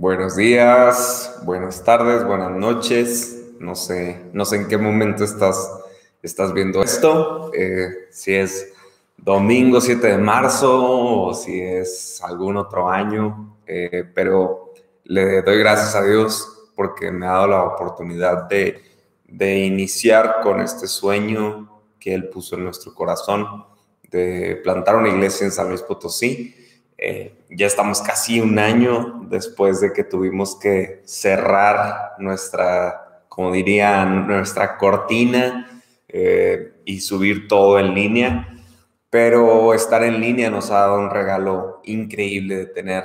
Buenos días, buenas tardes, buenas noches. No sé, no sé en qué momento estás, estás viendo esto. Eh, si es domingo 7 de marzo o si es algún otro año. Eh, pero le doy gracias a Dios porque me ha dado la oportunidad de, de iniciar con este sueño que Él puso en nuestro corazón de plantar una iglesia en San Luis Potosí eh, ya estamos casi un año después de que tuvimos que cerrar nuestra, como diría, nuestra cortina eh, y subir todo en línea. Pero estar en línea nos ha dado un regalo increíble de tener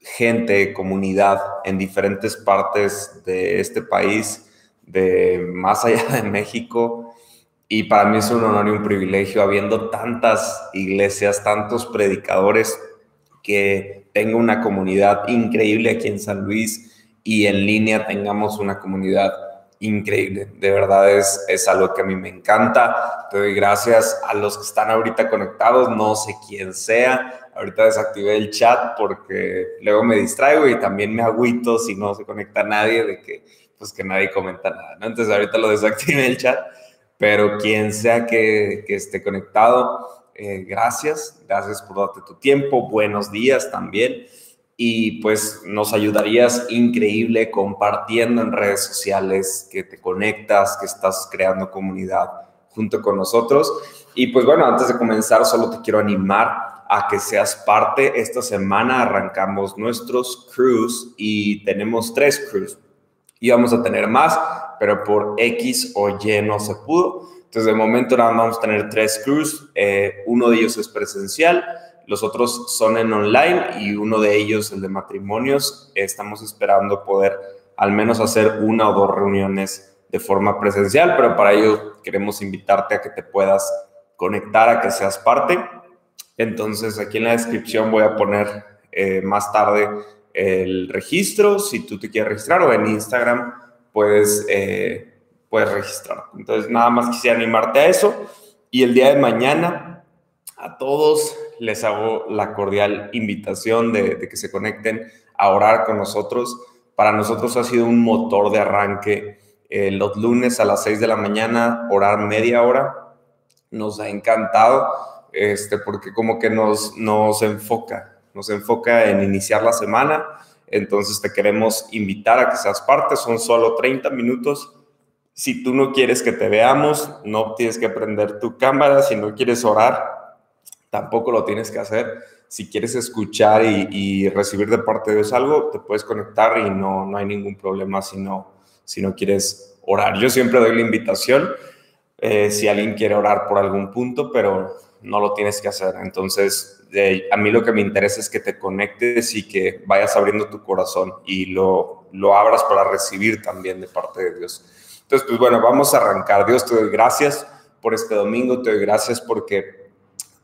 gente, comunidad en diferentes partes de este país, de más allá de México. Y para mí es un honor y un privilegio, habiendo tantas iglesias, tantos predicadores que tenga una comunidad increíble aquí en San Luis y en línea tengamos una comunidad increíble. De verdad es, es algo que a mí me encanta. Te doy gracias a los que están ahorita conectados, no sé quién sea. Ahorita desactivé el chat porque luego me distraigo y también me agüito si no se conecta nadie de que pues que nadie comenta nada, ¿no? Entonces ahorita lo desactivé el chat, pero quien sea que, que esté conectado, eh, gracias, gracias por darte tu tiempo, buenos días también. Y pues nos ayudarías increíble compartiendo en redes sociales que te conectas, que estás creando comunidad junto con nosotros. Y pues bueno, antes de comenzar, solo te quiero animar a que seas parte. Esta semana arrancamos nuestros crews y tenemos tres crews. Y vamos a tener más, pero por X o Y no se pudo. Entonces, de momento nada vamos a tener tres crews. Eh, uno de ellos es presencial, los otros son en online y uno de ellos, el de matrimonios, estamos esperando poder al menos hacer una o dos reuniones de forma presencial, pero para ello queremos invitarte a que te puedas conectar, a que seas parte. Entonces, aquí en la descripción voy a poner eh, más tarde el registro, si tú te quieres registrar o en Instagram puedes... Eh, puedes registrar. Entonces, nada más quisiera animarte a eso. Y el día de mañana, a todos les hago la cordial invitación de, que se conecten a orar con nosotros. Para nosotros ha sido un motor de arranque. Eh, los lunes a las 6 de la mañana, orar media hora. Nos ha encantado, este, porque como que nos, nos enfoca, nos enfoca en iniciar la semana. Entonces te queremos invitar a que seas parte. Son solo 30 minutos si tú no quieres que te veamos, no tienes que prender tu cámara. Si no quieres orar, tampoco lo tienes que hacer. Si quieres escuchar y, recibir de parte de Dios algo, te puedes conectar y no, no hay ningún problema si no, si no quieres orar. Yo siempre doy la invitación eh, si alguien quiere orar por algún punto, pero no lo tienes que hacer. Entonces, a mí lo que me interesa es que te conectes y que vayas abriendo tu corazón y lo, lo abras para recibir también de parte de Dios. Entonces, pues bueno, vamos a arrancar. Dios, te doy gracias por este domingo, te doy gracias porque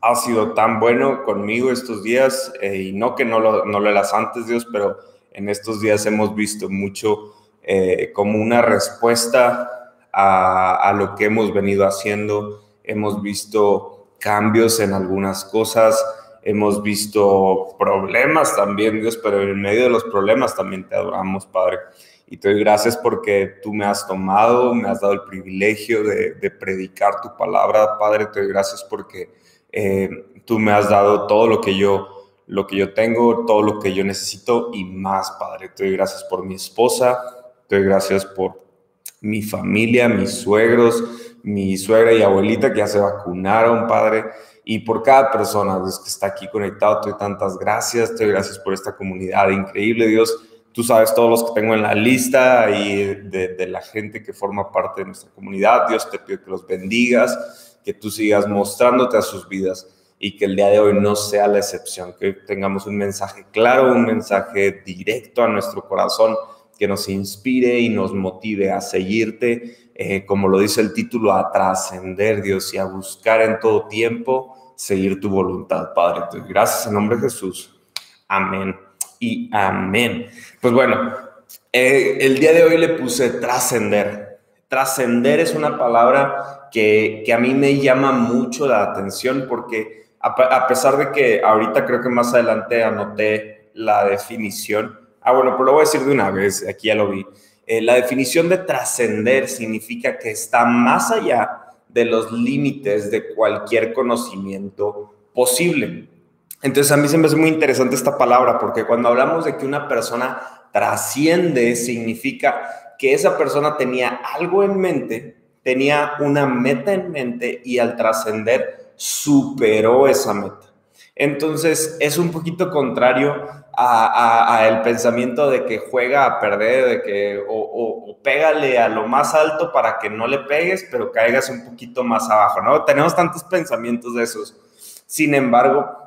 has sido tan bueno conmigo estos días eh, y no que no lo, no lo eras antes, Dios, pero en estos días hemos visto mucho eh, como una respuesta a, a lo que hemos venido haciendo. Hemos visto cambios en algunas cosas, hemos visto problemas también, Dios, pero en medio de los problemas también te adoramos, Padre y te doy gracias porque tú me has tomado, me has dado el privilegio de, predicar tu palabra, Padre, te doy gracias porque eh, tú me has dado todo lo que yo lo que yo tengo, todo lo que yo necesito y más, Padre. Te doy gracias por mi esposa, te doy gracias por mi familia, mis suegros, mi suegra y abuelita que ya se vacunaron, Padre, y por cada persona Dios, que está aquí conectado. Te doy tantas gracias, te doy gracias por esta comunidad increíble, Dios Tú sabes todos los que tengo en la lista y de, la gente que forma parte de nuestra comunidad. Dios te pido que los bendigas, que tú sigas mostrándote a sus vidas y que el día de hoy no sea la excepción, que tengamos un mensaje claro, un mensaje directo a nuestro corazón que nos inspire y nos motive a seguirte, eh, como lo dice el título, a trascender, Dios, y a buscar en todo tiempo seguir tu voluntad, Padre. Gracias en nombre de Jesús. Amén y amén. Pues bueno, eh, el día de hoy le puse trascender. Trascender es una palabra que, que, a mí me llama mucho la atención porque a, pesar de que ahorita creo que más adelante anoté la definición, Ah, bueno, pero lo voy a decir de una vez, aquí ya lo vi. Eh, la definición de trascender significa que está más allá de los límites de cualquier conocimiento posible. Entonces a mí se me hace muy interesante esta palabra porque cuando hablamos de que una persona trasciende, significa que esa persona tenía algo en mente, tenía una meta en mente y al trascender superó esa meta. Entonces es un poquito contrario a, el pensamiento de que juega a perder, de que o, pégale a lo más alto para que no le pegues, pero caigas un poquito más abajo, ¿no? Tenemos tantos pensamientos de esos. Sin embargo,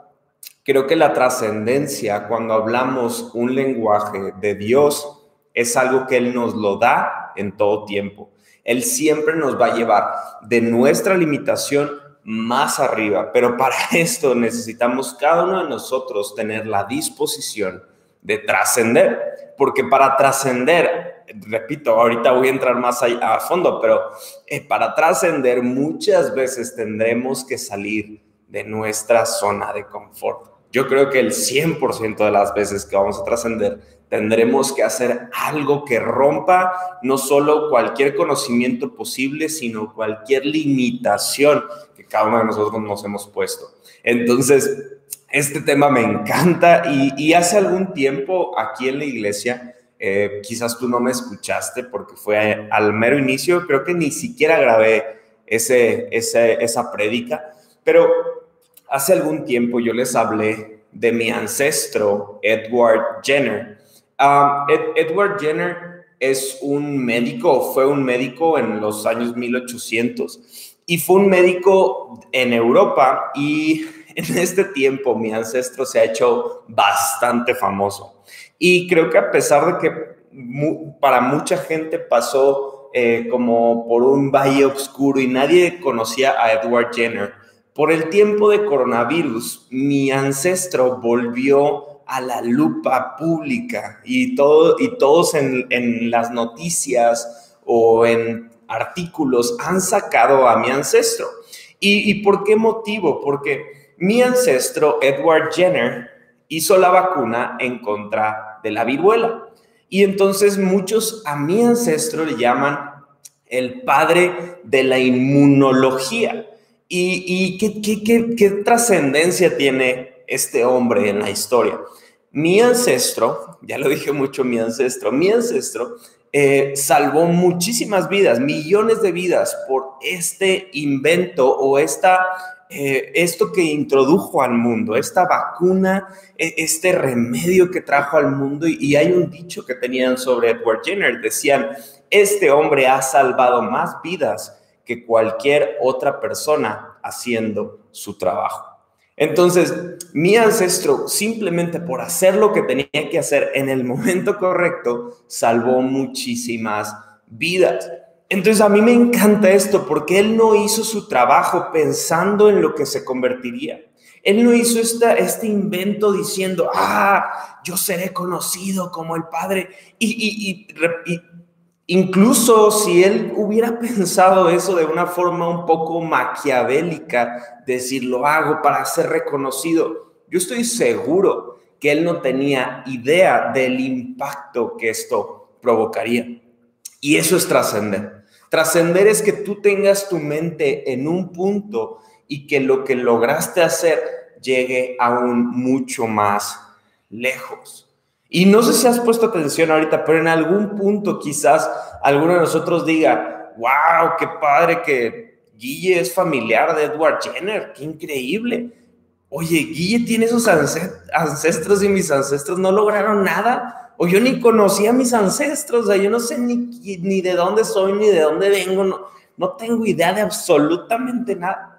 creo que la trascendencia, cuando hablamos un lenguaje de Dios, es algo que Él nos lo da en todo tiempo. Él siempre nos va a llevar de nuestra limitación más arriba. Pero para esto necesitamos cada uno de nosotros tener la disposición de trascender, porque para trascender, repito, ahorita voy a entrar más a, fondo, pero eh, para trascender muchas veces tendremos que salir de nuestra zona de confort. Yo creo que el 100% de las veces que vamos a trascender tendremos que hacer algo que rompa no solo cualquier conocimiento posible, sino cualquier limitación que cada uno de nosotros nos hemos puesto. Entonces, este tema me encanta y, hace algún tiempo aquí en la iglesia, eh, quizás tú no me escuchaste porque fue al mero inicio, creo que ni siquiera grabé ese, esa prédica, pero hace algún tiempo yo les hablé de mi ancestro, Edward Jenner. Edward Jenner es un médico, fue un médico en los años 1800 y fue un médico en Europa y en este tiempo mi ancestro se ha hecho bastante famoso. Y creo que a pesar de que para mucha gente pasó eh, como por un valle oscuro y nadie conocía a Edward Jenner, por el tiempo de coronavirus, mi ancestro volvió a la lupa pública y, todo, y todos en, las noticias o en artículos han sacado a mi ancestro. ¿Y, ¿Y por qué motivo? Porque mi ancestro, Edward Jenner, hizo la vacuna en contra de la viruela. Y entonces muchos a mi ancestro le llaman el padre de la inmunología. ¿Y, qué, trascendencia tiene este hombre en la historia. Mi ancestro, ya lo dije mucho, mi ancestro, mi ancestro eh, salvó muchísimas vidas, millones de vidas por este invento o esta, eh, esto que introdujo al mundo, esta vacuna, e, este remedio que trajo al mundo. Y hay un dicho que tenían sobre Edward Jenner, decían, este hombre ha salvado más vidas que cualquier otra persona haciendo su trabajo. Entonces, mi ancestro, simplemente por hacer lo que tenía que hacer en el momento correcto, salvó muchísimas vidas. Entonces, a mí me encanta esto porque él no hizo su trabajo pensando en lo que se convertiría. Él no hizo esta, este invento diciendo, ah, yo seré conocido como el Padre. Y, y, Incluso si él hubiera pensado eso de una forma un poco maquiavélica, decir lo hago para ser reconocido, yo estoy seguro que él no tenía idea del impacto que esto provocaría. Y eso es trascender. Trascender es que tú tengas tu mente en un punto y que lo que lograste hacer llegue aún mucho más lejos. Y no sé si has puesto atención ahorita, pero en algún punto quizás alguno de nosotros diga, wow, qué padre que Guille es familiar de Edward Jenner, qué increíble. Oye, Guille tiene esos ancestros y mis ancestros no lograron nada. O yo ni conocía a mis ancestros, o sea, yo no sé ni, ni de dónde soy, ni de dónde vengo, no, no tengo idea de absolutamente nada.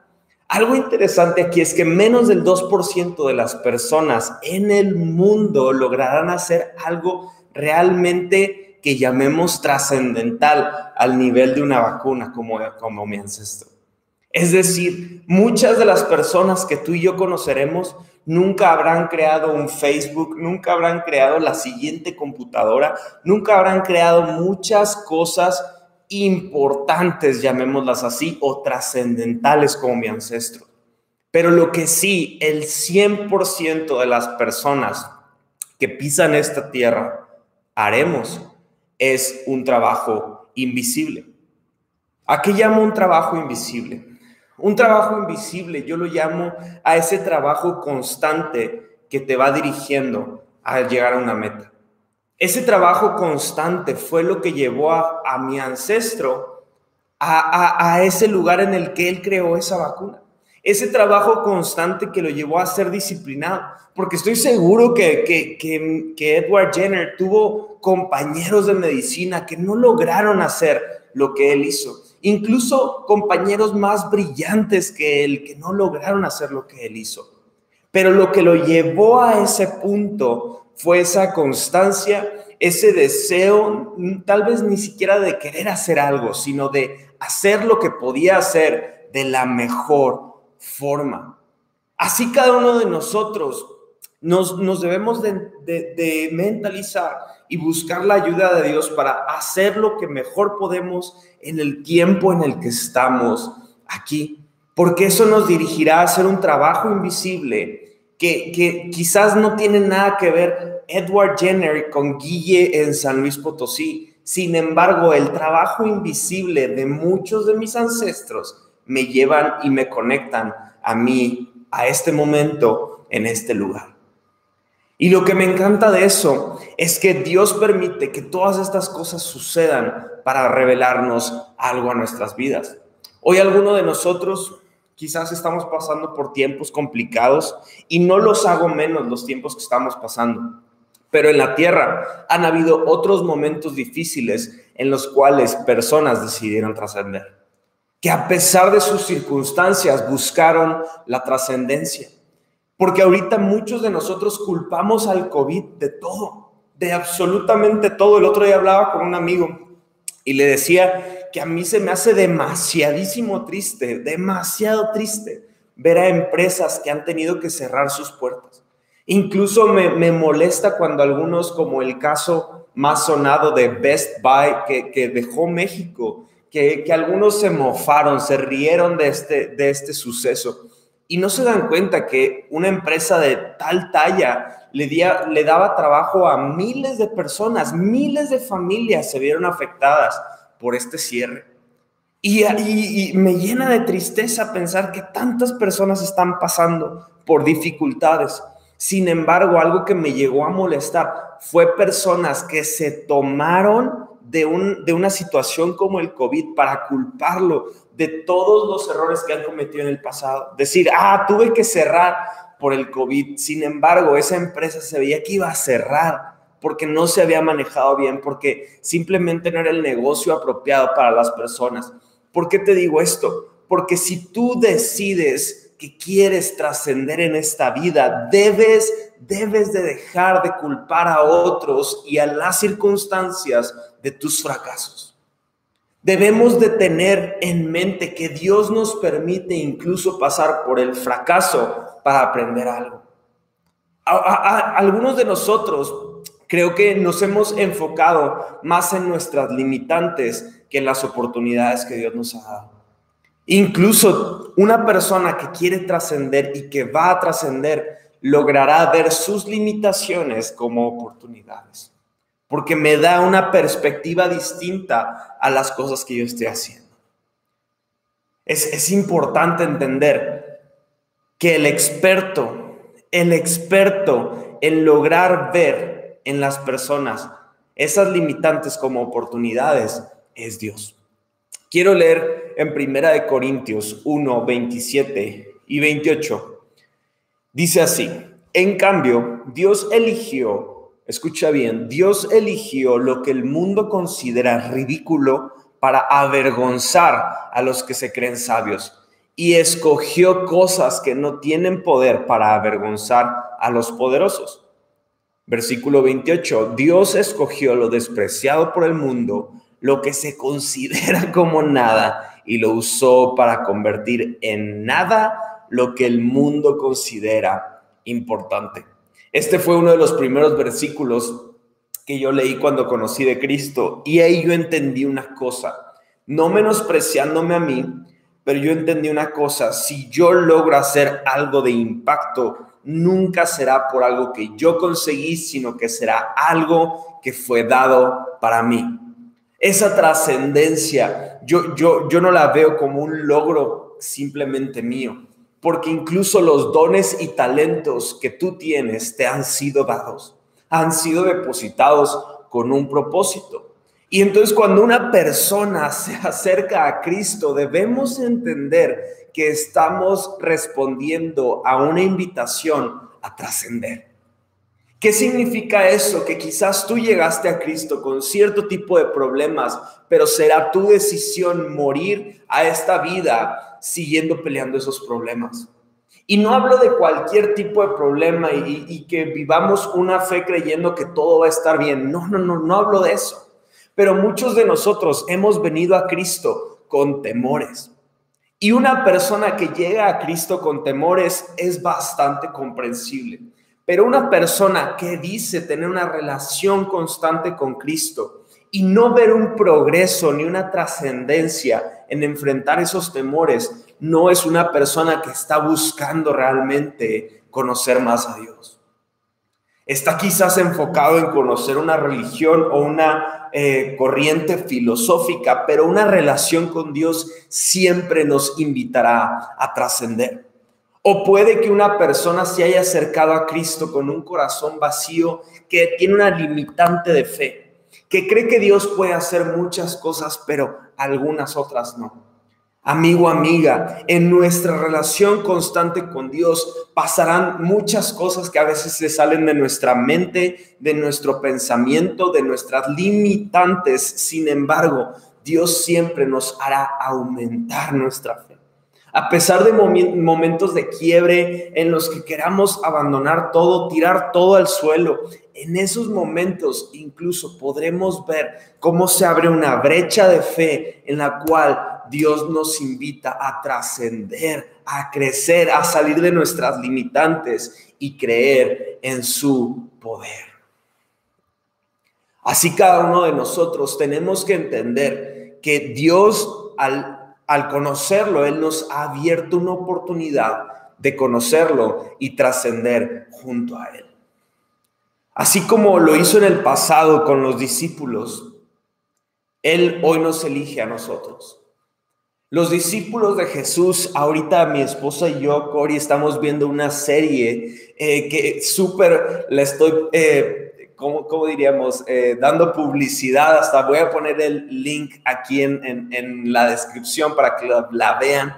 Algo interesante aquí es que menos del 2% de las personas en el mundo lograrán hacer algo realmente que llamemos trascendental al nivel de una vacuna como, como mi ancestro. Es decir, muchas de las personas que tú y yo conoceremos nunca habrán creado un Facebook, nunca habrán creado la siguiente computadora, nunca habrán creado muchas cosas importantes, llamémoslas así, o trascendentales como mi ancestro. Pero lo que sí, el 100% de las personas que pisan esta tierra haremos es un trabajo invisible. ¿A qué llamo un trabajo invisible? Un trabajo invisible, yo lo llamo a ese trabajo constante que te va dirigiendo a llegar a una meta. Ese trabajo constante fue lo que llevó a, mi ancestro a, a ese lugar en el que él creó esa vacuna. Ese trabajo constante que lo llevó a ser disciplinado. Porque estoy seguro que, que, que, que, Edward Jenner tuvo compañeros de medicina que no lograron hacer lo que él hizo. Incluso compañeros más brillantes que él que no lograron hacer lo que él hizo. Pero lo que lo llevó a ese punto fue esa constancia, ese deseo, tal vez ni siquiera de querer hacer algo, sino de hacer lo que podía hacer de la mejor forma. Así cada uno de nosotros nos, nos debemos de, de, mentalizar y buscar la ayuda de Dios para hacer lo que mejor podemos en el tiempo en el que estamos aquí. Porque eso nos dirigirá a hacer un trabajo invisible que, quizás no tiene nada que ver Edward Jenner con Guille en San Luis Potosí. Sin embargo, el trabajo invisible de muchos de mis ancestros me llevan y me conectan a mí, a este momento, en este lugar. Y lo que me encanta de eso es que Dios permite que todas estas cosas sucedan para revelarnos algo a nuestras vidas. Hoy alguno de nosotros quizás estamos pasando por tiempos complicados y no los hago menos los tiempos que estamos pasando. Pero en la tierra han habido otros momentos difíciles en los cuales personas decidieron trascender que a pesar de sus circunstancias buscaron la trascendencia. Porque ahorita muchos de nosotros culpamos al COVID de todo, de absolutamente todo. El otro día hablaba con un amigo y le decía que a mí se me hace demasiadísimo triste, demasiado triste ver a empresas que han tenido que cerrar sus puertas. Incluso me, me molesta cuando algunos, como el caso más sonado de Best Buy, que, que dejó México que, algunos se mofaron, se rieron de este, de este suceso y no se dan cuenta que una empresa de tal talla le, le daba trabajo a miles de personas, miles de familias se vieron afectadas por este cierre. Y, me llena de tristeza pensar que tantas personas están pasando por dificultades. Sin embargo, algo que me llegó a molestar fue personas que se tomaron de, de una situación como el COVID para culparlo de todos los errores que han cometido en el pasado. Decir, ah, tuve que cerrar por el COVID. Sin embargo, esa empresa se veía que iba a cerrar porque no se había manejado bien, porque simplemente no era el negocio apropiado para las personas. ¿Por qué te digo esto? Porque si tú decides que quieres trascender en esta vida, debes, debes de dejar de culpar a otros y a las circunstancias de tus fracasos. Debemos de tener en mente que Dios nos permite incluso pasar por el fracaso para aprender algo. algunos de nosotros creo que nos hemos enfocado más en nuestras limitantes que en las oportunidades que Dios nos ha dado. Incluso una persona que quiere trascender y que va a trascender logrará ver sus limitaciones como oportunidades, porque me da una perspectiva distinta a las cosas que yo estoy haciendo. Es, es importante entender que el experto, el experto en lograr ver en las personas esas limitantes como oportunidades es Dios. Quiero leer en Primera de Corintios 1, 27 y 28. Dice así, en cambio, Dios eligió, escucha bien, Dios eligió lo que el mundo considera ridículo para avergonzar a los que se creen sabios y escogió cosas que no tienen poder para avergonzar a los poderosos. Versículo 28, Dios escogió lo despreciado por el mundo lo que se considera como nada y lo usó para convertir en nada lo que el mundo considera importante. Este fue uno de los primeros versículos que yo leí cuando conocí de Cristo y ahí yo entendí una cosa, no menospreciándome a mí, pero yo entendí una cosa, si yo logro hacer algo de impacto, nunca será por algo que yo conseguí, sino que será algo que fue dado para mí. Esa trascendencia, yo, yo, yo no la veo como un logro simplemente mío, porque incluso los dones y talentos que tú tienes te han sido dados, han sido depositados con un propósito. Y entonces cuando una persona se acerca a Cristo, debemos entender estamos respondiendo a una invitación a trascender. ¿Qué significa eso? Que quizás tú llegaste a Cristo con cierto tipo de problemas, pero será tu decisión morir a esta vida siguiendo peleando esos problemas. Y no hablo de cualquier tipo de problema y, que vivamos una fe creyendo que todo va a estar bien. No, no, no, no hablo de eso. Pero muchos de nosotros hemos venido a Cristo con temores. Y una persona que llega a Cristo con temores es bastante comprensible. Pero una persona que dice tener una relación constante con Cristo y no ver un progreso ni una trascendencia en enfrentar esos temores, no es una persona que está buscando realmente conocer más a Dios. Está quizás enfocado en conocer una religión o una eh, corriente filosófica, pero una relación con Dios siempre nos invitará a trascender. O puede que una persona se haya acercado a Cristo con un corazón vacío que tiene una limitante de fe, que cree que Dios puede hacer muchas cosas, pero algunas otras no. Amigo, amiga, en nuestra relación constante con Dios pasarán muchas cosas que a veces se salen de nuestra mente, de nuestro pensamiento, de nuestras limitantes. Sin embargo, Dios siempre nos hará aumentar nuestra fe. A pesar de momentos de quiebre en los que queramos abandonar todo, tirar todo al suelo, en esos momentos incluso podremos ver cómo se abre una brecha de fe en la cual Dios nos invita a trascender, a crecer, a salir de nuestras limitantes y creer en su poder. Así cada uno de nosotros tenemos que entender que Dios al al conocerlo, Él nos ha abierto una oportunidad de conocerlo y trascender junto a Él. Así como lo hizo en el pasado con los discípulos, Él hoy nos elige a nosotros. Los discípulos de Jesús, ahorita mi esposa y yo, Cori, estamos viendo una serie eh, que súper la estoy eh, ¿cómo, diríamos? Eh, dando publicidad, hasta voy a poner el link aquí en, en, la descripción para que la, vean.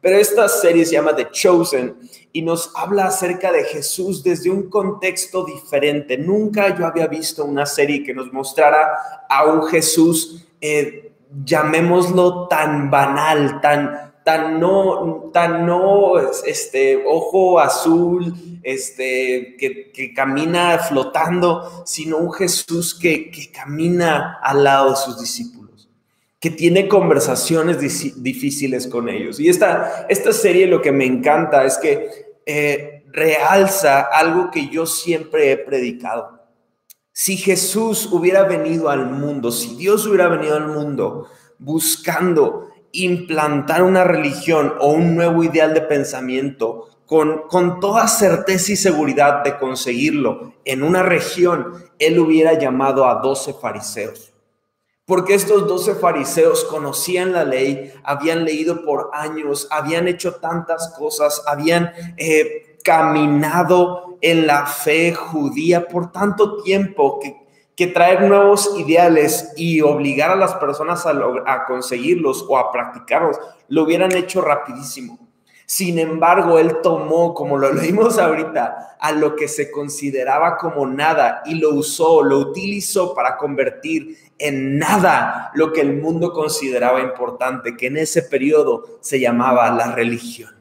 Pero esta serie se llama The Chosen y nos habla acerca de Jesús desde un contexto diferente. Nunca yo había visto una serie que nos mostrara a un Jesús, eh, llamémoslo tan banal, tan, tan no, tan no, este, ojo azul, este, que, camina flotando, sino un Jesús que, camina al lado de sus discípulos, que tiene conversaciones difíciles con ellos. Y esta, esta serie lo que me encanta es que eh, realza algo que yo siempre he predicado. Si Jesús hubiera venido al mundo, si Dios hubiera venido al mundo buscando implantar una religión o un nuevo ideal de pensamiento con, con toda certeza y seguridad de conseguirlo en una región, él hubiera llamado a doce fariseos. Porque estos doce fariseos conocían la ley, habían leído por años, habían hecho tantas cosas, habían eh, caminado en la fe judía por tanto tiempo que traer nuevos ideales y obligar a las personas a, a, conseguirlos o a practicarlos, lo hubieran hecho rapidísimo. Sin embargo, él tomó, como lo leímos ahorita, a lo que se consideraba como nada y lo usó, lo utilizó para convertir en nada lo que el mundo consideraba importante, que en ese periodo se llamaba la religión.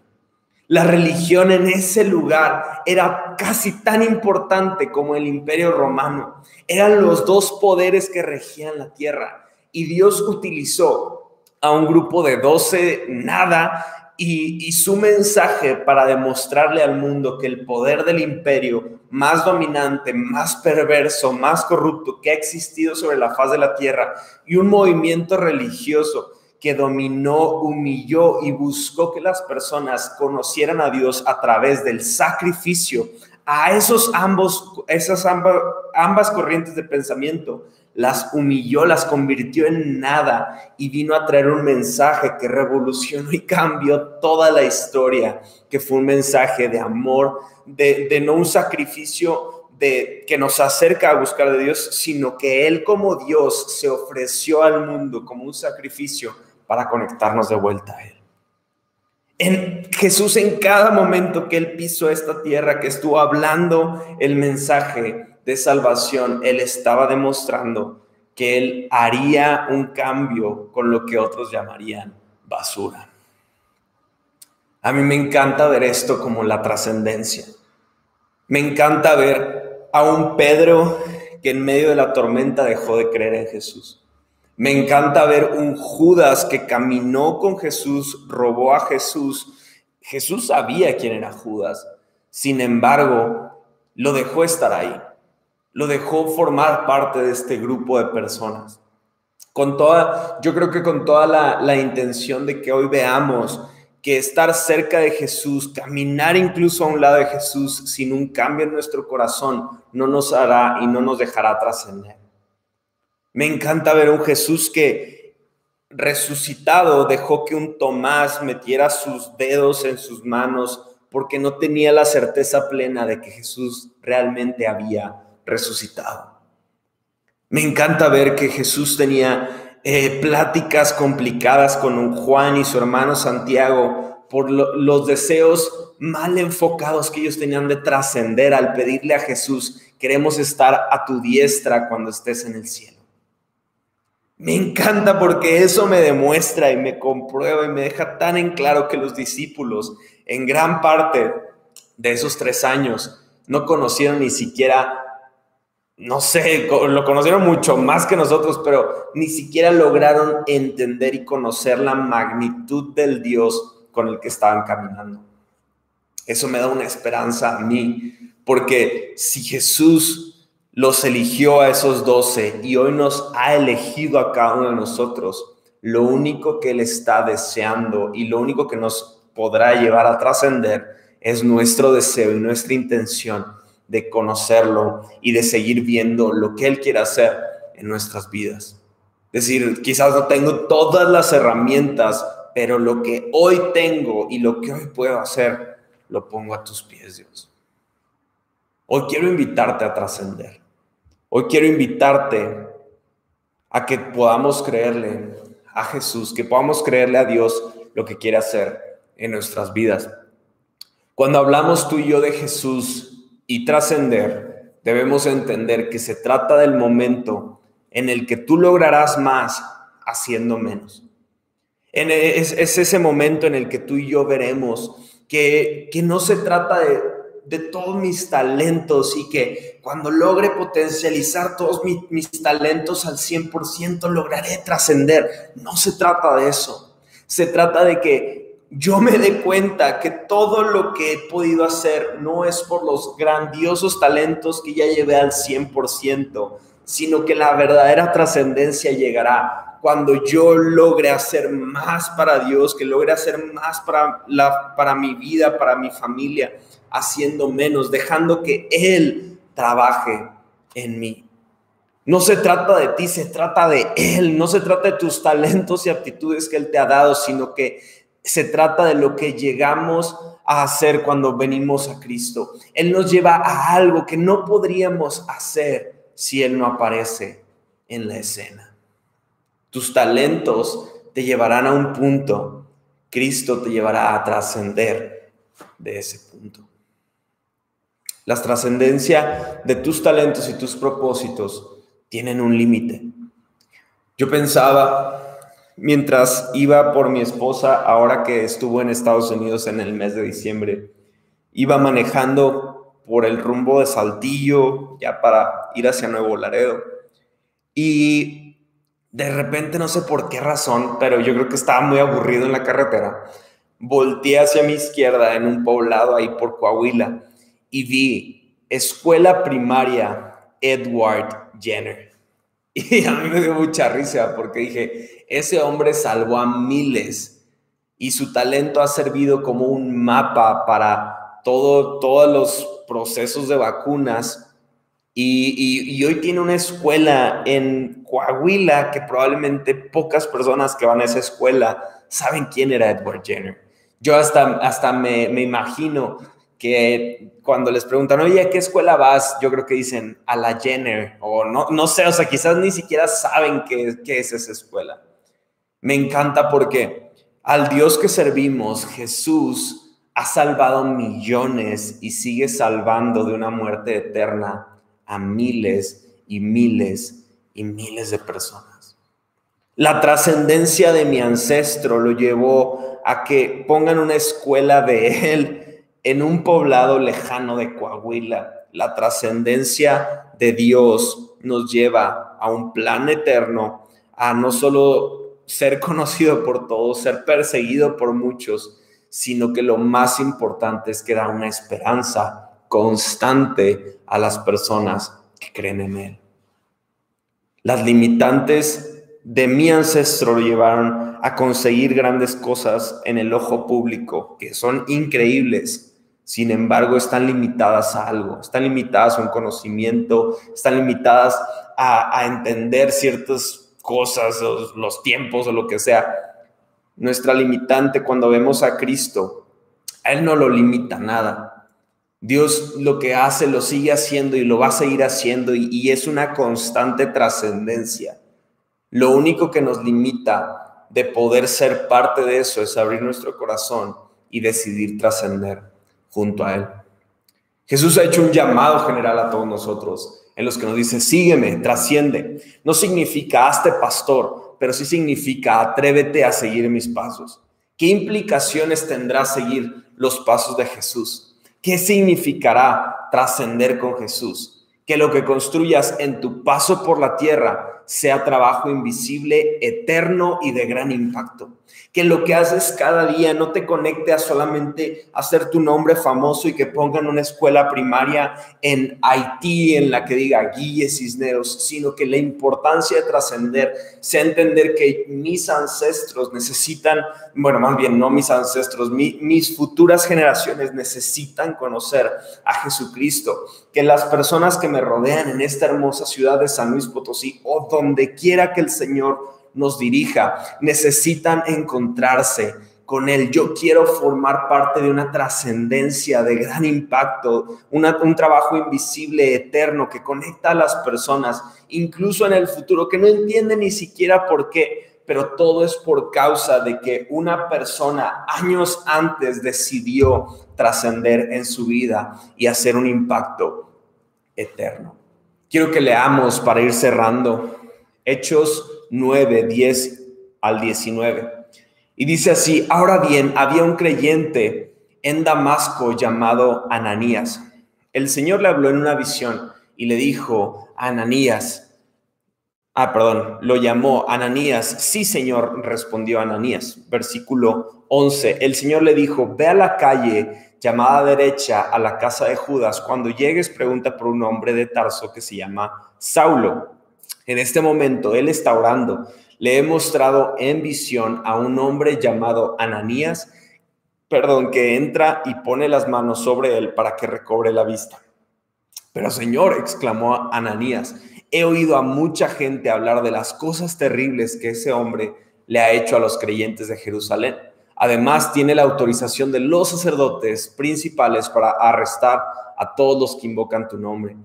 La religión en ese lugar era casi tan importante como el imperio romano. Eran los dos poderes que regían la tierra. Y Dios utilizó a un grupo de doce nada y, su mensaje para demostrarle al mundo que el poder del imperio más dominante, más perverso, más corrupto que ha existido sobre la faz de la tierra y un movimiento religioso que dominó, humilló y buscó que las personas conocieran a Dios a través del sacrificio, a esos ambos, esas ambas, ambas corrientes de pensamiento, las humilló, las convirtió en nada y vino a traer un mensaje que revolucionó y cambió toda la historia, que fue un mensaje de amor, de, no un sacrificio de, que nos acerca a buscar de Dios, sino que Él como Dios se ofreció al mundo como un sacrificio para conectarnos de vuelta a Él. En Jesús en cada momento que Él pisó esta tierra, que estuvo hablando el mensaje, de salvación, Él estaba demostrando que Él haría un cambio con lo que otros llamarían basura. A mí me encanta ver esto como la trascendencia. Me encanta ver a un Pedro que en medio de la tormenta dejó de creer en Jesús. Me encanta ver un Judas que caminó con Jesús, robó a Jesús. Jesús sabía quién era Judas. Sin embargo, lo dejó estar ahí lo dejó formar parte de este grupo de personas. Con toda, yo creo que con toda la, la intención de que hoy veamos que estar cerca de Jesús, caminar incluso a un lado de Jesús sin un cambio en nuestro corazón, no nos hará y no nos dejará trascender. Me encanta ver un Jesús que resucitado dejó que un Tomás metiera sus dedos en sus manos porque no tenía la certeza plena de que Jesús realmente había resucitado. Me encanta ver que Jesús tenía eh, pláticas complicadas con un Juan y su hermano Santiago por los deseos mal enfocados que ellos tenían de trascender al pedirle a Jesús, queremos estar a tu diestra cuando estés en el cielo. Me encanta porque eso me demuestra y me comprueba y me deja tan en claro que los discípulos en gran parte de esos tres años no conocieron ni siquiera no sé, lo conocieron mucho más que nosotros, pero ni siquiera lograron entender y conocer la magnitud del Dios con el que estaban caminando. Eso me da una esperanza a mí, porque si Jesús los eligió a esos doce y hoy nos ha elegido a cada uno de nosotros, lo único que Él está deseando y lo único que nos podrá llevar a trascender es nuestro deseo y nuestra intención de conocerlo y de seguir viendo lo que Él quiere hacer en nuestras vidas. Es decir, quizás no tengo todas las herramientas, pero lo que hoy tengo y lo que hoy puedo hacer, lo pongo a tus pies, Dios. Hoy quiero invitarte a trascender. Hoy quiero invitarte a que podamos creerle a Jesús, que podamos creerle a Dios lo que quiere hacer en nuestras vidas. Cuando hablamos tú y yo de Jesús, y trascender, debemos entender que se trata del momento en el que tú lograrás más haciendo menos. E, es, ese momento en el que tú y yo veremos que, que no se trata de, de, todos mis talentos y que cuando logre potencializar todos mis talentos al 100% lograré trascender. No se trata de eso. Se trata de que yo me dé cuenta que todo lo que he podido hacer no es por los grandiosos talentos que ya llevé al 100%, sino que la verdadera trascendencia llegará cuando yo logre hacer más para Dios, que logre hacer más para, la, para mi vida, para mi familia, haciendo menos, dejando que Él trabaje en mí. No se trata de ti, se trata de Él, no se trata de tus talentos y aptitudes que Él te ha dado, sino que se trata de lo que llegamos a hacer cuando venimos a Cristo. Él nos lleva a algo que no podríamos hacer si Él no aparece en la escena. Tus talentos te llevarán a un punto. Cristo te llevará a trascender de ese punto. La trascendencia de tus talentos y tus propósitos tienen un límite. Yo pensaba mientras iba por mi esposa, ahora que estuvo en Estados Unidos en el mes de diciembre, iba manejando por el rumbo de Saltillo, ya para ir hacia Nuevo Laredo. Y de repente, no sé por qué razón, pero yo creo que estaba muy aburrido en la carretera. Volteé hacia mi izquierda en un poblado ahí por Coahuila y vi escuela primaria Edward Jenner. Y a mí me dio mucha risa porque dije, ese hombre salvó a miles y su talento ha servido como un mapa para todo, todos los procesos de vacunas. Y, y, hoy tiene una escuela en Coahuila que probablemente pocas personas que van a esa escuela saben quién era Edward Jenner. Yo hasta, hasta me, me imagino que cuando les preguntan, oye, ¿a qué escuela vas? Yo creo que dicen a la Jenner, o no, no sé, o sea, quizás ni siquiera saben qué, qué es esa escuela. Me encanta porque al Dios que servimos, Jesús, ha salvado millones y sigue salvando de una muerte eterna a miles y miles y miles de personas. La trascendencia de mi ancestro lo llevó a que pongan una escuela de él en un poblado lejano de Coahuila. La trascendencia de Dios nos lleva a un plan eterno, a no solo ser conocido por todos, ser perseguido por muchos, sino que lo más importante es que da una esperanza constante a las personas que creen en Él. Las limitantes de mi ancestro lo llevaron a conseguir grandes cosas en el ojo público, que son increíbles, sin embargo, están limitadas a algo, están limitadas a un conocimiento, están limitadas a, entender ciertas cosas, los, los tiempos o lo que sea. Nuestra limitante cuando vemos a Cristo, a Él no lo limita nada. Dios lo que hace lo sigue haciendo y lo va a seguir haciendo y, es una constante trascendencia. Lo único que nos limita de poder ser parte de eso es abrir nuestro corazón y decidir trascender junto a Él. Jesús ha hecho un llamado general a todos nosotros en los que nos dice, sígueme, trasciende. No significa hazte pastor, pero sí significa atrévete a seguir mis pasos. ¿Qué implicaciones tendrá seguir los pasos de Jesús? ¿Qué significará trascender con Jesús? Que lo que construyas en tu paso por la tierra sea trabajo invisible, eterno y de gran impacto. Que lo que haces cada día no te conecte a solamente hacer tu nombre famoso y que pongan una escuela primaria en Haití en la que diga Guille Cisneros, sino que la importancia de trascender sea entender que mis ancestros necesitan, bueno, más bien no mis ancestros, mis futuras generaciones necesitan conocer a Jesucristo, que las personas que me rodean en esta hermosa ciudad de San Luis Potosí o donde quiera que el Señor nos dirija, necesitan encontrarse con Él. Yo quiero formar parte de una trascendencia de gran impacto, un trabajo invisible, eterno, que conecta a las personas, incluso en el futuro, que no entiende ni siquiera por qué, pero todo es por causa de que una persona años antes decidió trascender en su vida y hacer un impacto eterno. Quiero que leamos para ir cerrando Hechos 9, 10 al 19. Y dice así, ahora bien, había un creyente en Damasco llamado Ananías. El Señor le habló en una visión y le dijo, Ananías, ah, perdón, lo llamó Ananías. Sí, Señor, respondió Ananías. Versículo 11, el Señor le dijo, ve a la calle llamada derecha a la casa de Judas. Cuando llegues, pregunta por un hombre de Tarso que se llama Saulo en este momento Él está orando. Le he mostrado en visión a un hombre llamado Ananías, perdón, que entra y pone las manos sobre él para que recobre la vista. Pero Señor, exclamó Ananías, he oído a mucha gente hablar de las cosas terribles que ese hombre le ha hecho a los creyentes de Jerusalén. Además, tiene la autorización de los sacerdotes principales para arrestar a todos los que invocan tu nombre.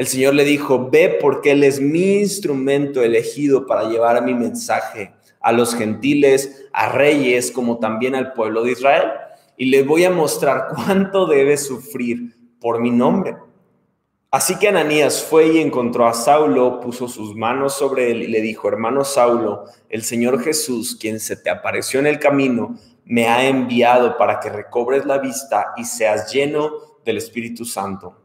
El Señor le dijo, ve porque Él es mi instrumento elegido para llevar mi mensaje a los gentiles, a reyes, como también al pueblo de Israel. Y le voy a mostrar cuánto debe sufrir por mi nombre. Así que Ananías fue y encontró a Saulo, puso sus manos sobre él y le dijo, hermano Saulo, el Señor Jesús, quien se te apareció en el camino, me ha enviado para que recobres la vista y seas lleno del Espíritu Santo.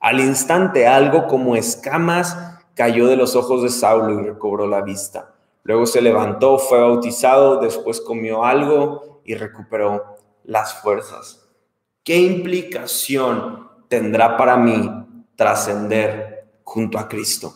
Al instante algo como escamas cayó de los ojos de Saulo y recobró la vista. Luego se levantó, fue bautizado, después comió algo y recuperó las fuerzas. ¿Qué implicación tendrá para mí trascender junto a Cristo?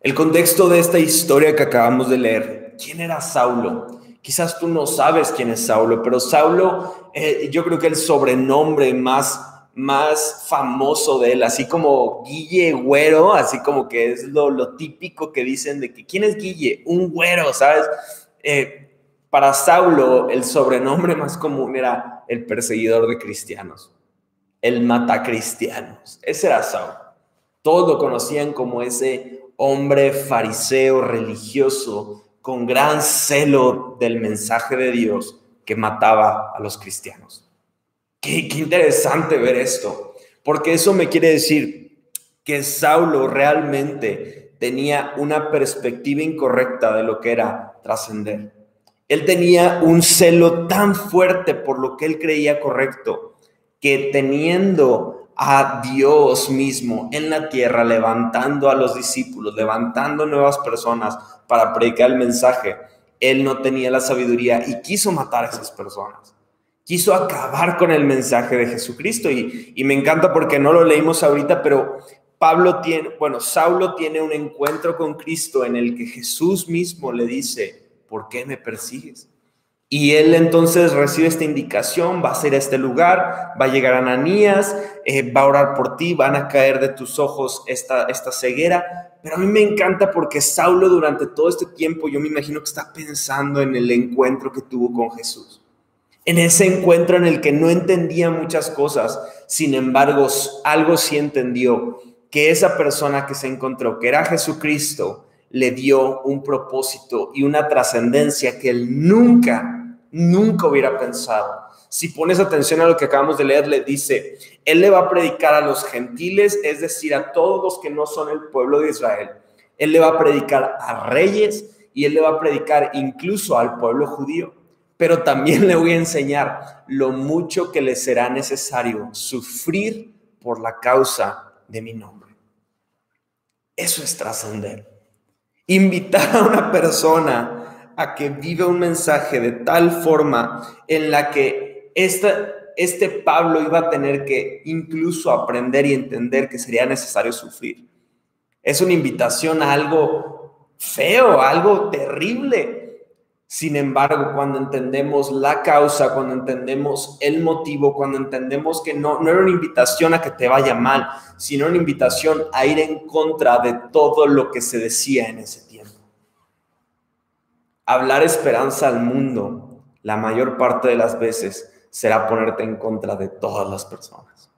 El contexto de esta historia que acabamos de leer, ¿quién era Saulo? Quizás tú no sabes quién es Saulo, pero Saulo, eh, yo creo que el sobrenombre más más famoso de él, así como Guille Güero, así como que es lo, lo típico que dicen de que, ¿quién es Guille? Un güero, ¿sabes? Eh, para Saulo, el sobrenombre más común era el perseguidor de cristianos, el matacristianos. Ese era Saulo. Todos lo conocían como ese hombre fariseo religioso con gran celo del mensaje de Dios que mataba a los cristianos. Qué, interesante ver esto, porque eso me quiere decir que Saulo realmente tenía una perspectiva incorrecta de lo que era trascender. Él tenía un celo tan fuerte por lo que él creía correcto, que teniendo a Dios mismo en la tierra, levantando a los discípulos, levantando nuevas personas para predicar el mensaje, él no tenía la sabiduría y quiso matar a esas personas quiso acabar con el mensaje de Jesucristo. Y, me encanta porque no lo leímos ahorita, pero Pablo tiene, bueno, Saulo tiene un encuentro con Cristo en el que Jesús mismo le dice, ¿por qué me persigues? Y él entonces recibe esta indicación, va a ser a este lugar, va a llegar Ananías, eh, va a orar por ti, van a caer de tus ojos esta, esta ceguera. Pero a mí me encanta porque Saulo durante todo este tiempo, yo me imagino que está pensando en el encuentro que tuvo con Jesús en ese encuentro en el que no entendía muchas cosas, sin embargo, algo sí entendió, que esa persona que se encontró, que era Jesucristo, le dio un propósito y una trascendencia que él nunca, nunca hubiera pensado. Si pones atención a lo que acabamos de leer, le dice, él le va a predicar a los gentiles, es decir, a todos los que no son el pueblo de Israel. Él le va a predicar a reyes y él le va a predicar incluso al pueblo judío pero también le voy a enseñar lo mucho que le será necesario sufrir por la causa de mi nombre. Eso es trascender. Invitar a una persona a que viva un mensaje de tal forma en la que este Pablo iba a tener que incluso aprender y entender que sería necesario sufrir. Es una invitación a algo feo, algo terrible, sin embargo, cuando entendemos la causa, cuando entendemos el motivo, cuando entendemos que no, no era una invitación a que te vaya mal, sino una invitación a ir en contra de todo lo que se decía en ese tiempo. Hablar esperanza al mundo, la mayor parte de las veces, será ponerte en contra de todas las personas.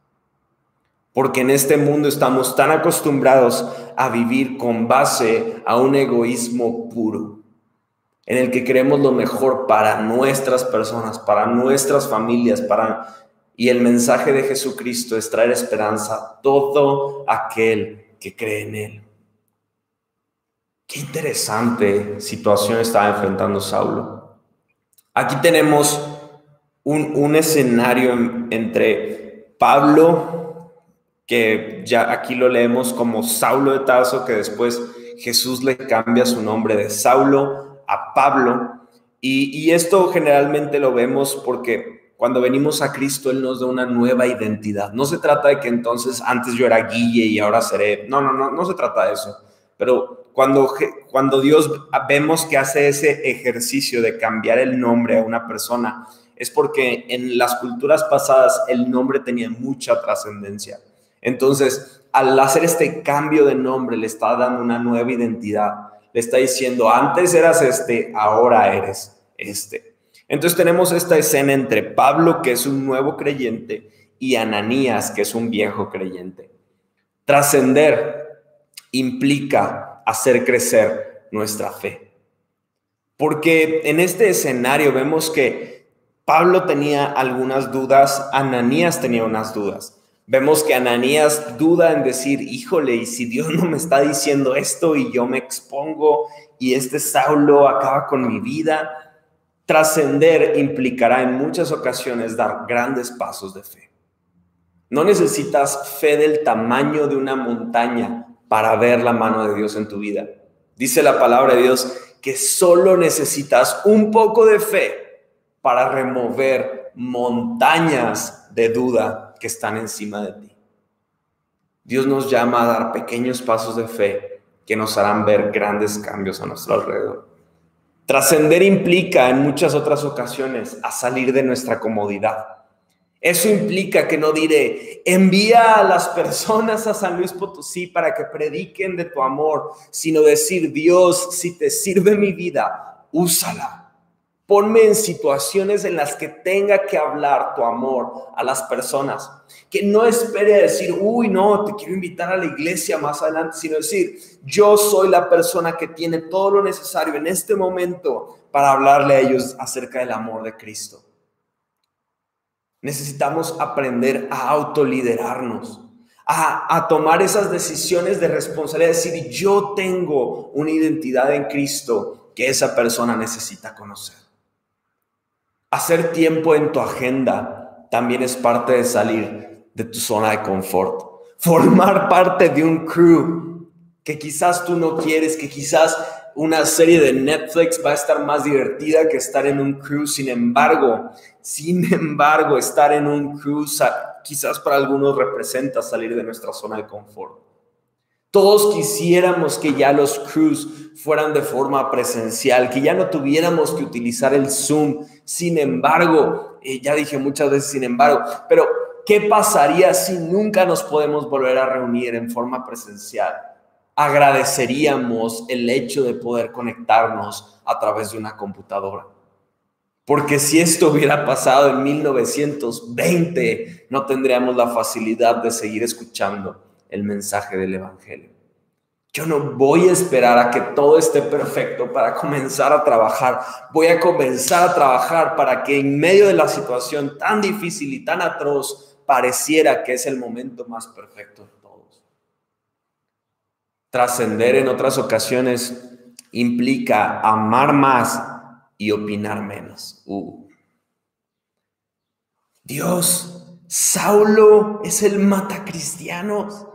Porque en este mundo estamos tan acostumbrados a vivir con base a un egoísmo puro en el que queremos lo mejor para nuestras personas, para nuestras familias, para y el mensaje de Jesucristo es traer esperanza a todo aquel que cree en él. Qué interesante situación estaba enfrentando Saulo. Aquí tenemos un, un escenario entre Pablo, que ya aquí lo leemos como Saulo de Tarso, que después Jesús le cambia su nombre de Saulo a Pablo. Y, esto generalmente lo vemos porque cuando venimos a Cristo, Él nos da una nueva identidad. No se trata de que entonces antes yo era Guille y ahora seré. No, no, no, no se trata de eso. Pero cuando, cuando Dios vemos que hace ese ejercicio de cambiar el nombre a una persona, es porque en las culturas pasadas el nombre tenía mucha trascendencia. Entonces, al hacer este cambio de nombre, le está dando una nueva identidad le está diciendo, antes eras este, ahora eres este. Entonces tenemos esta escena entre Pablo, que es un nuevo creyente, y Ananías, que es un viejo creyente. Trascender implica hacer crecer nuestra fe. Porque en este escenario vemos que Pablo tenía algunas dudas, Ananías tenía unas dudas. Vemos que Ananías duda en decir, híjole, y si Dios no me está diciendo esto y yo me expongo y este Saulo acaba con mi vida, trascender implicará en muchas ocasiones dar grandes pasos de fe. No necesitas fe del tamaño de una montaña para ver la mano de Dios en tu vida. Dice la palabra de Dios que solo necesitas un poco de fe para remover montañas de duda que están encima de ti. Dios nos llama a dar pequeños pasos de fe que nos harán ver grandes cambios a nuestro alrededor. Trascender implica en muchas otras ocasiones a salir de nuestra comodidad. Eso implica que no diré, envía a las personas a San Luis Potosí para que prediquen de tu amor, sino decir, Dios, si te sirve mi vida, úsala. Ponme en situaciones en las que tenga que hablar tu amor a las personas. Que no espere a decir, uy, no, te quiero invitar a la iglesia más adelante, sino decir, yo soy la persona que tiene todo lo necesario en este momento para hablarle a ellos acerca del amor de Cristo. Necesitamos aprender a autoliderarnos, a, a tomar esas decisiones de responsabilidad, decir, yo tengo una identidad en Cristo que esa persona necesita conocer. Hacer tiempo en tu agenda también es parte de salir de tu zona de confort. Formar parte de un crew que quizás tú no quieres, que quizás una serie de Netflix va a estar más divertida que estar en un crew. Sin embargo, sin embargo, estar en un crew quizás para algunos representa salir de nuestra zona de confort. Todos quisiéramos que ya los crews fueran de forma presencial, que ya no tuviéramos que utilizar el Zoom. Sin embargo, eh, ya dije muchas veces sin embargo, pero ¿qué pasaría si nunca nos podemos volver a reunir en forma presencial? Agradeceríamos el hecho de poder conectarnos a través de una computadora. Porque si esto hubiera pasado en 1920, no tendríamos la facilidad de seguir escuchando el mensaje del Evangelio. Yo no voy a esperar a que todo esté perfecto para comenzar a trabajar. Voy a comenzar a trabajar para que en medio de la situación tan difícil y tan atroz pareciera que es el momento más perfecto de todos. Trascender en otras ocasiones implica amar más y opinar menos. Uh. Dios, Saulo es el matacristianos.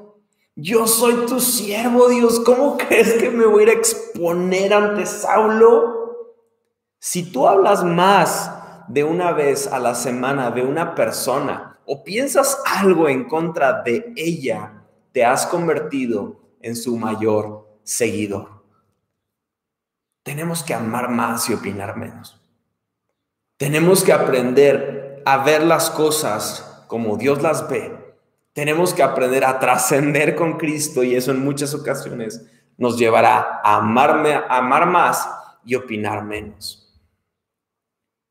Yo soy tu siervo, Dios. ¿Cómo crees que me voy a a exponer ante Saulo? Si tú hablas más de una vez a la semana de una persona o piensas algo en contra de ella, te has convertido en su mayor seguidor. Tenemos que amar más y opinar menos. Tenemos que aprender a ver las cosas como Dios las ve tenemos que aprender a trascender con Cristo y eso en muchas ocasiones nos llevará a, amarme, a amar más y opinar menos.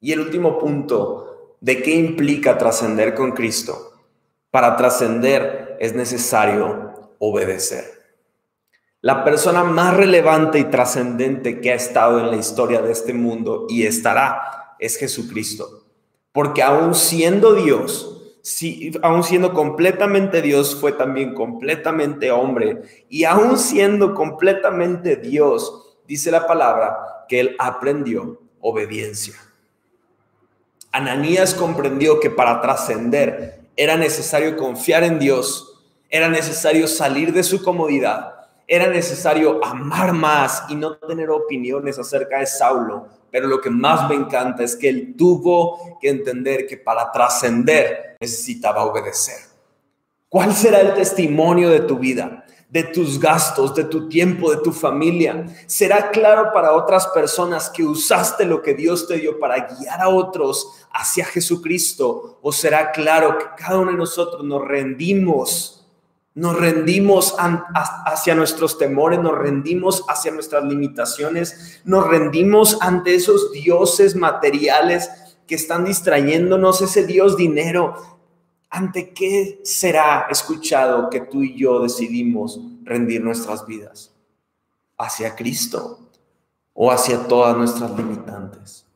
Y el último punto, ¿de qué implica trascender con Cristo? Para trascender es necesario obedecer. La persona más relevante y trascendente que ha estado en la historia de este mundo y estará es Jesucristo. Porque aún siendo Dios, si, aún siendo completamente Dios, fue también completamente hombre. Y aún siendo completamente Dios, dice la palabra que él aprendió obediencia. Ananías comprendió que para trascender era necesario confiar en Dios, era necesario salir de su comodidad, era necesario amar más y no tener opiniones acerca de Saulo. Pero lo que más me encanta es que él tuvo que entender que para trascender necesitaba obedecer. ¿Cuál será el testimonio de tu vida, de tus gastos, de tu tiempo, de tu familia? ¿Será claro para otras personas que usaste lo que Dios te dio para guiar a otros hacia Jesucristo? ¿O será claro que cada uno de nosotros nos rendimos? Nos rendimos hacia nuestros temores, nos rendimos hacia nuestras limitaciones, nos rendimos ante esos dioses materiales que están distrayéndonos, ese Dios dinero, ¿ante qué será escuchado que tú y yo decidimos rendir nuestras vidas? ¿Hacia Cristo o hacia todas nuestras limitantes?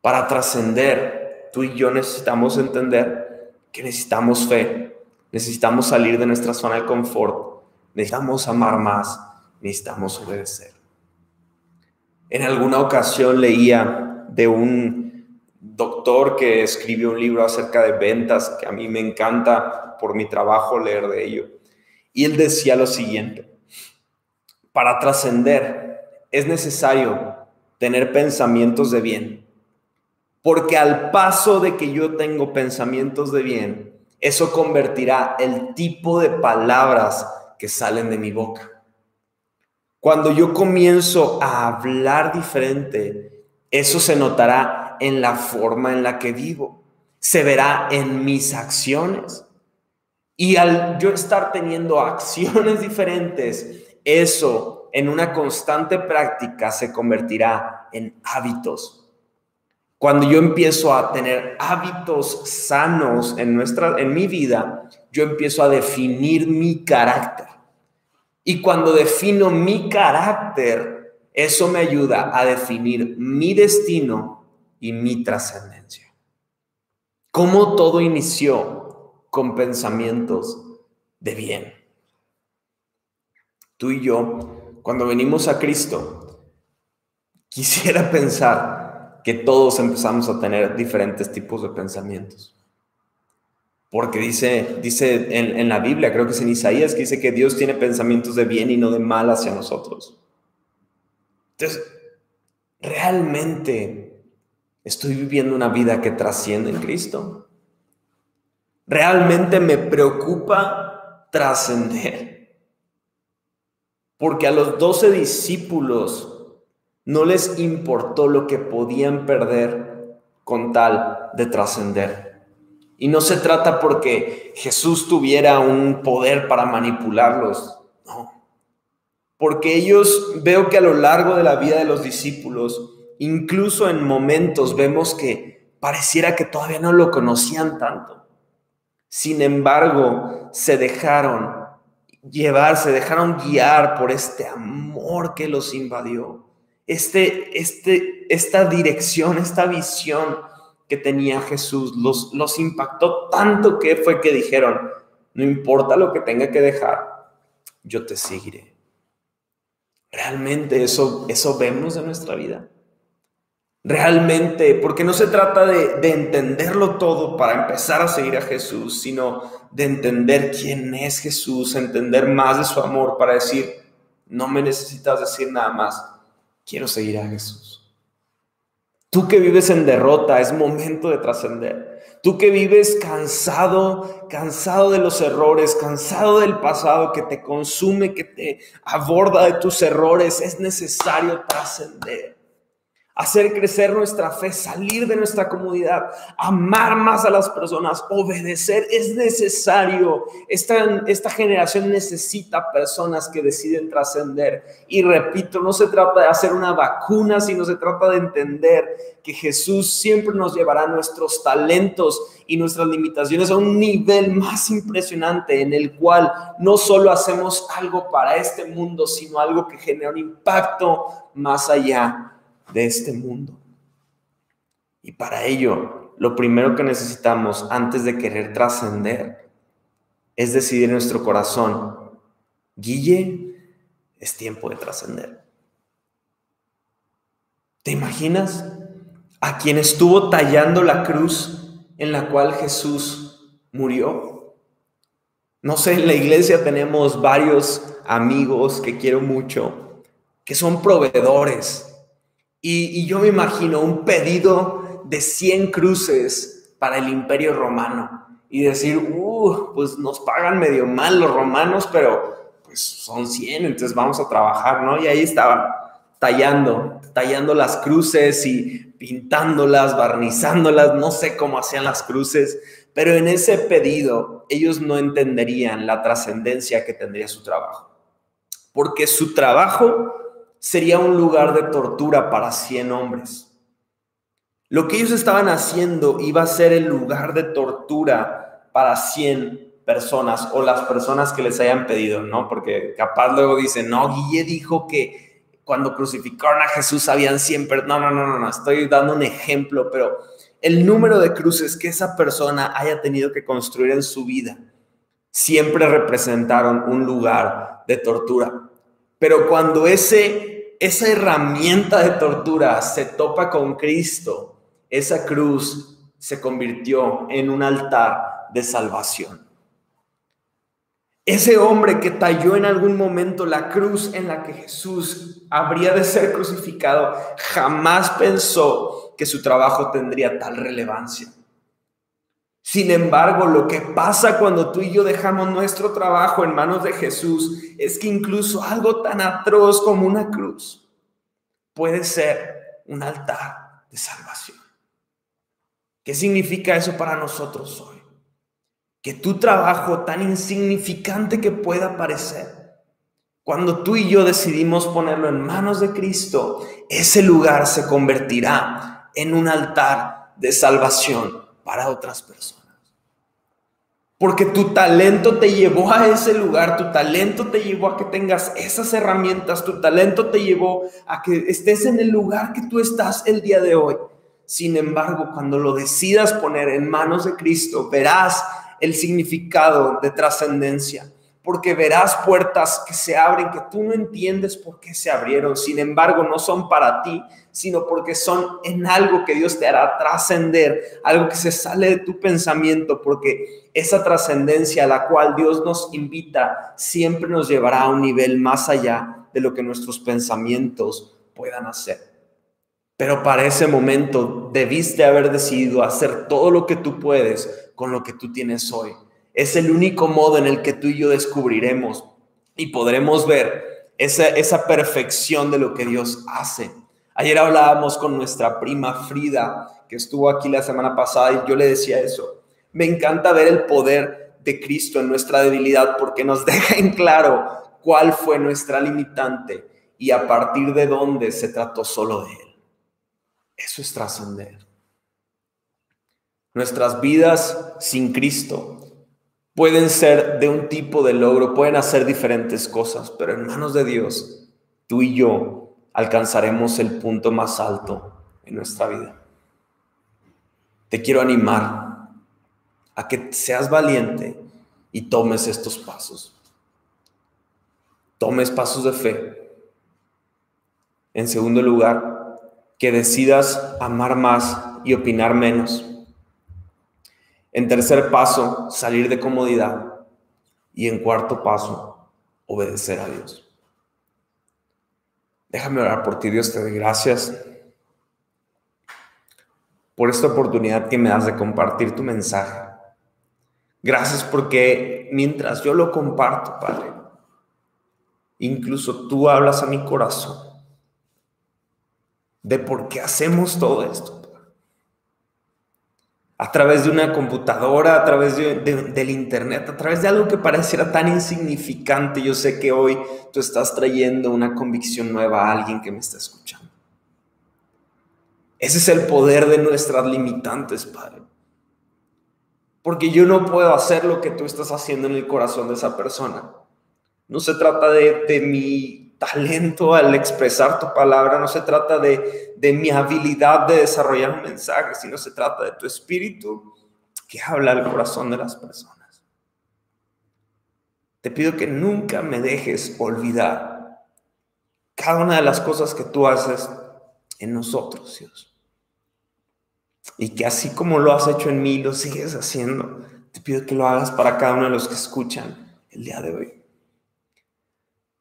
Para trascender, tú y yo necesitamos entender que necesitamos fe, necesitamos salir de nuestra zona de confort, necesitamos amar más, necesitamos obedecer. En alguna ocasión leía de un doctor que escribió un libro acerca de ventas, que a mí me encanta por mi trabajo leer de ello. Y él decía lo siguiente, para trascender es necesario tener pensamientos de bien, porque al paso de que yo tengo pensamientos de bien, eso convertirá el tipo de palabras que salen de mi boca. Cuando yo comienzo a hablar diferente, eso se notará en la forma en la que vivo, se verá en mis acciones. Y al yo estar teniendo acciones diferentes, eso en una constante práctica se convertirá en hábitos. Cuando yo empiezo a tener hábitos sanos en nuestra en mi vida, yo empiezo a definir mi carácter. Y cuando defino mi carácter, eso me ayuda a definir mi destino y mi trascendencia. ¿Cómo todo inició con pensamientos de bien? Tú y yo, cuando venimos a Cristo, quisiera pensar que todos empezamos a tener diferentes tipos de pensamientos. Porque dice, dice en, la Biblia, creo que es en Isaías, que dice que Dios tiene pensamientos de bien y no de mal hacia nosotros. Entonces, ¿realmente estoy viviendo una vida que trasciende en Cristo? ¿Realmente me preocupa trascender? Porque a los doce discípulos no les importó lo que podían perder con tal de trascender. Y no se trata porque Jesús tuviera un poder para manipularlos, no. Porque ellos veo que a lo largo de la vida de los discípulos, incluso en momentos vemos que pareciera que todavía no lo conocían tanto. Sin embargo, se dejaron llevar, se dejaron guiar por este amor que los invadió. Este, este, esta dirección, esta visión que tenía Jesús los, los impactó tanto que fue que dijeron, no importa lo que tenga que dejar, yo te seguiré. Realmente eso, eso vemos en nuestra vida. Realmente, porque no se trata de, de entenderlo todo para empezar a seguir a Jesús, sino de entender quién es Jesús, entender más de su amor para decir, no me necesitas decir nada más, quiero seguir a Jesús. Tú que vives en derrota, es momento de trascender. Tú que vives cansado, cansado de los errores, cansado del pasado que te consume, que te aborda de tus errores, es necesario trascender hacer crecer nuestra fe, salir de nuestra comunidad, amar más a las personas, obedecer. Es necesario. Esta, esta generación necesita personas que deciden trascender. Y repito, no se trata de hacer una vacuna, sino se trata de entender que Jesús siempre nos llevará nuestros talentos y nuestras limitaciones a un nivel más impresionante en el cual no solo hacemos algo para este mundo, sino algo que genera un impacto más allá de este mundo. Y para ello, lo primero que necesitamos antes de querer trascender es decidir en nuestro corazón, Guille, es tiempo de trascender. ¿Te imaginas a quien estuvo tallando la cruz en la cual Jesús murió? No sé, en la iglesia tenemos varios amigos que quiero mucho, que son proveedores, y, yo me imagino un pedido de 100 cruces para el imperio romano y decir, uh, pues nos pagan medio mal los romanos, pero pues son 100, entonces vamos a trabajar, ¿no? Y ahí estaba tallando, tallando las cruces y pintándolas, barnizándolas, no sé cómo hacían las cruces, pero en ese pedido ellos no entenderían la trascendencia que tendría su trabajo, porque su trabajo sería un lugar de tortura para 100 hombres. Lo que ellos estaban haciendo iba a ser el lugar de tortura para 100 personas o las personas que les hayan pedido, ¿no? Porque capaz luego dicen, no, Guille dijo que cuando crucificaron a Jesús habían 100 personas. No, no, no, no, estoy dando un ejemplo, pero el número de cruces que esa persona haya tenido que construir en su vida siempre representaron un lugar de tortura. Pero cuando ese esa herramienta de tortura se topa con Cristo, esa cruz se convirtió en un altar de salvación. Ese hombre que talló en algún momento la cruz en la que Jesús habría de ser crucificado, jamás pensó que su trabajo tendría tal relevancia. Sin embargo, lo que pasa cuando tú y yo dejamos nuestro trabajo en manos de Jesús es que incluso algo tan atroz como una cruz puede ser un altar de salvación. ¿Qué significa eso para nosotros hoy? Que tu trabajo, tan insignificante que pueda parecer, cuando tú y yo decidimos ponerlo en manos de Cristo, ese lugar se convertirá en un altar de salvación para otras personas. Porque tu talento te llevó a ese lugar, tu talento te llevó a que tengas esas herramientas, tu talento te llevó a que estés en el lugar que tú estás el día de hoy. Sin embargo, cuando lo decidas poner en manos de Cristo, verás el significado de trascendencia, porque verás puertas que se abren que tú no entiendes por qué se abrieron. Sin embargo, no son para ti, sino porque son en algo que Dios te hará trascender, algo que se sale de tu pensamiento, porque esa trascendencia a la cual Dios nos invita siempre nos llevará a un nivel más allá de lo que nuestros pensamientos puedan hacer. Pero para ese momento debiste haber decidido hacer todo lo que tú puedes con lo que tú tienes hoy. Es el único modo en el que tú y yo descubriremos y podremos ver esa, esa perfección de lo que Dios hace. Ayer hablábamos con nuestra prima Frida, que estuvo aquí la semana pasada, y yo le decía eso. Me encanta ver el poder de Cristo en nuestra debilidad porque nos deja en claro cuál fue nuestra limitante y a partir de dónde se trató solo de Él. Eso es trascender. Nuestras vidas sin Cristo pueden ser de un tipo de logro, pueden hacer diferentes cosas, pero en manos de Dios, tú y yo alcanzaremos el punto más alto en nuestra vida. Te quiero animar a que seas valiente y tomes estos pasos. Tomes pasos de fe. En segundo lugar, que decidas amar más y opinar menos. En tercer paso, salir de comodidad. Y en cuarto paso, obedecer a Dios. Déjame orar por ti, Dios, te doy gracias por esta oportunidad que me das de compartir tu mensaje. Gracias porque mientras yo lo comparto, Padre, incluso tú hablas a mi corazón de por qué hacemos todo esto. A través de una computadora, a través del internet, a través de algo que pareciera tan insignificante, yo sé que hoy tú estás trayendo una convicción nueva a alguien que me está escuchando. Ese es el poder de nuestras limitantes, Padre. Porque yo no puedo hacer lo que tú estás haciendo en el corazón de esa persona. No se trata de, de mi talento al expresar tu palabra, no se trata de, de mi habilidad de desarrollar un mensaje, sino se trata de tu espíritu que habla al corazón de las personas. Te pido que nunca me dejes olvidar cada una de las cosas que tú haces en nosotros, Dios. Y que así como lo has hecho en mí, lo sigues haciendo. Te pido que lo hagas para cada uno de los que escuchan el día de hoy.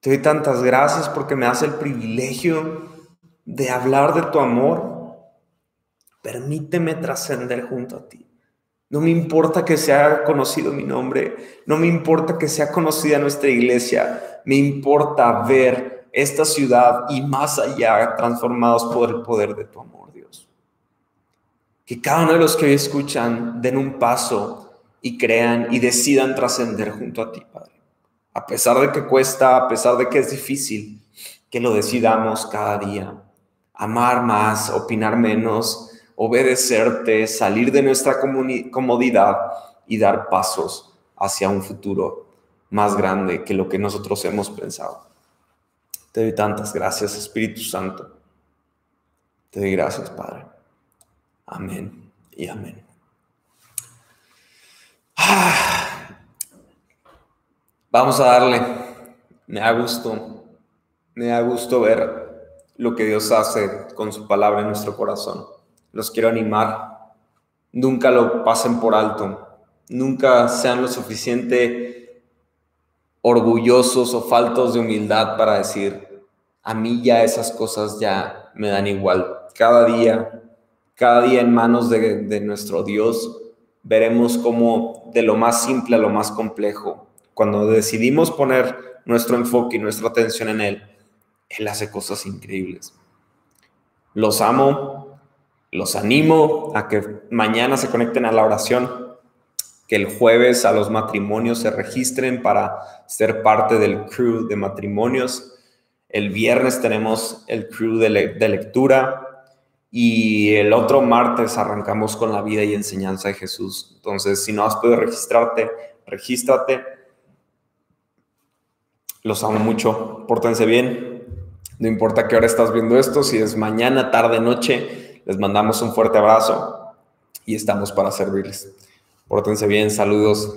Te doy tantas gracias porque me das el privilegio de hablar de tu amor. Permíteme trascender junto a ti. No me importa que sea conocido mi nombre, no me importa que sea conocida nuestra iglesia, me importa ver esta ciudad y más allá transformados por el poder de tu amor, Dios. Que cada uno de los que hoy escuchan den un paso y crean y decidan trascender junto a ti, Padre a pesar de que cuesta, a pesar de que es difícil, que lo decidamos cada día. Amar más, opinar menos, obedecerte, salir de nuestra comodidad y dar pasos hacia un futuro más grande que lo que nosotros hemos pensado. Te doy tantas gracias, Espíritu Santo. Te doy gracias, Padre. Amén y amén. Ah. Vamos a darle. Me da gusto, me da gusto ver lo que Dios hace con su palabra en nuestro corazón. Los quiero animar. Nunca lo pasen por alto. Nunca sean lo suficiente orgullosos o faltos de humildad para decir, a mí ya esas cosas ya me dan igual. Cada día, cada día en manos de, de nuestro Dios, veremos cómo de lo más simple a lo más complejo, cuando decidimos poner nuestro enfoque y nuestra atención en Él, Él hace cosas increíbles. Los amo, los animo a que mañana se conecten a la oración, que el jueves a los matrimonios se registren para ser parte del crew de matrimonios. El viernes tenemos el crew de, lectura y el otro martes arrancamos con la vida y enseñanza de Jesús. Entonces, si no has podido registrarte, regístrate. Los amo mucho. Pórtense bien. No importa qué hora estás viendo esto, si es mañana, tarde, noche, les mandamos un fuerte abrazo y estamos para servirles. Pórtense bien, saludos.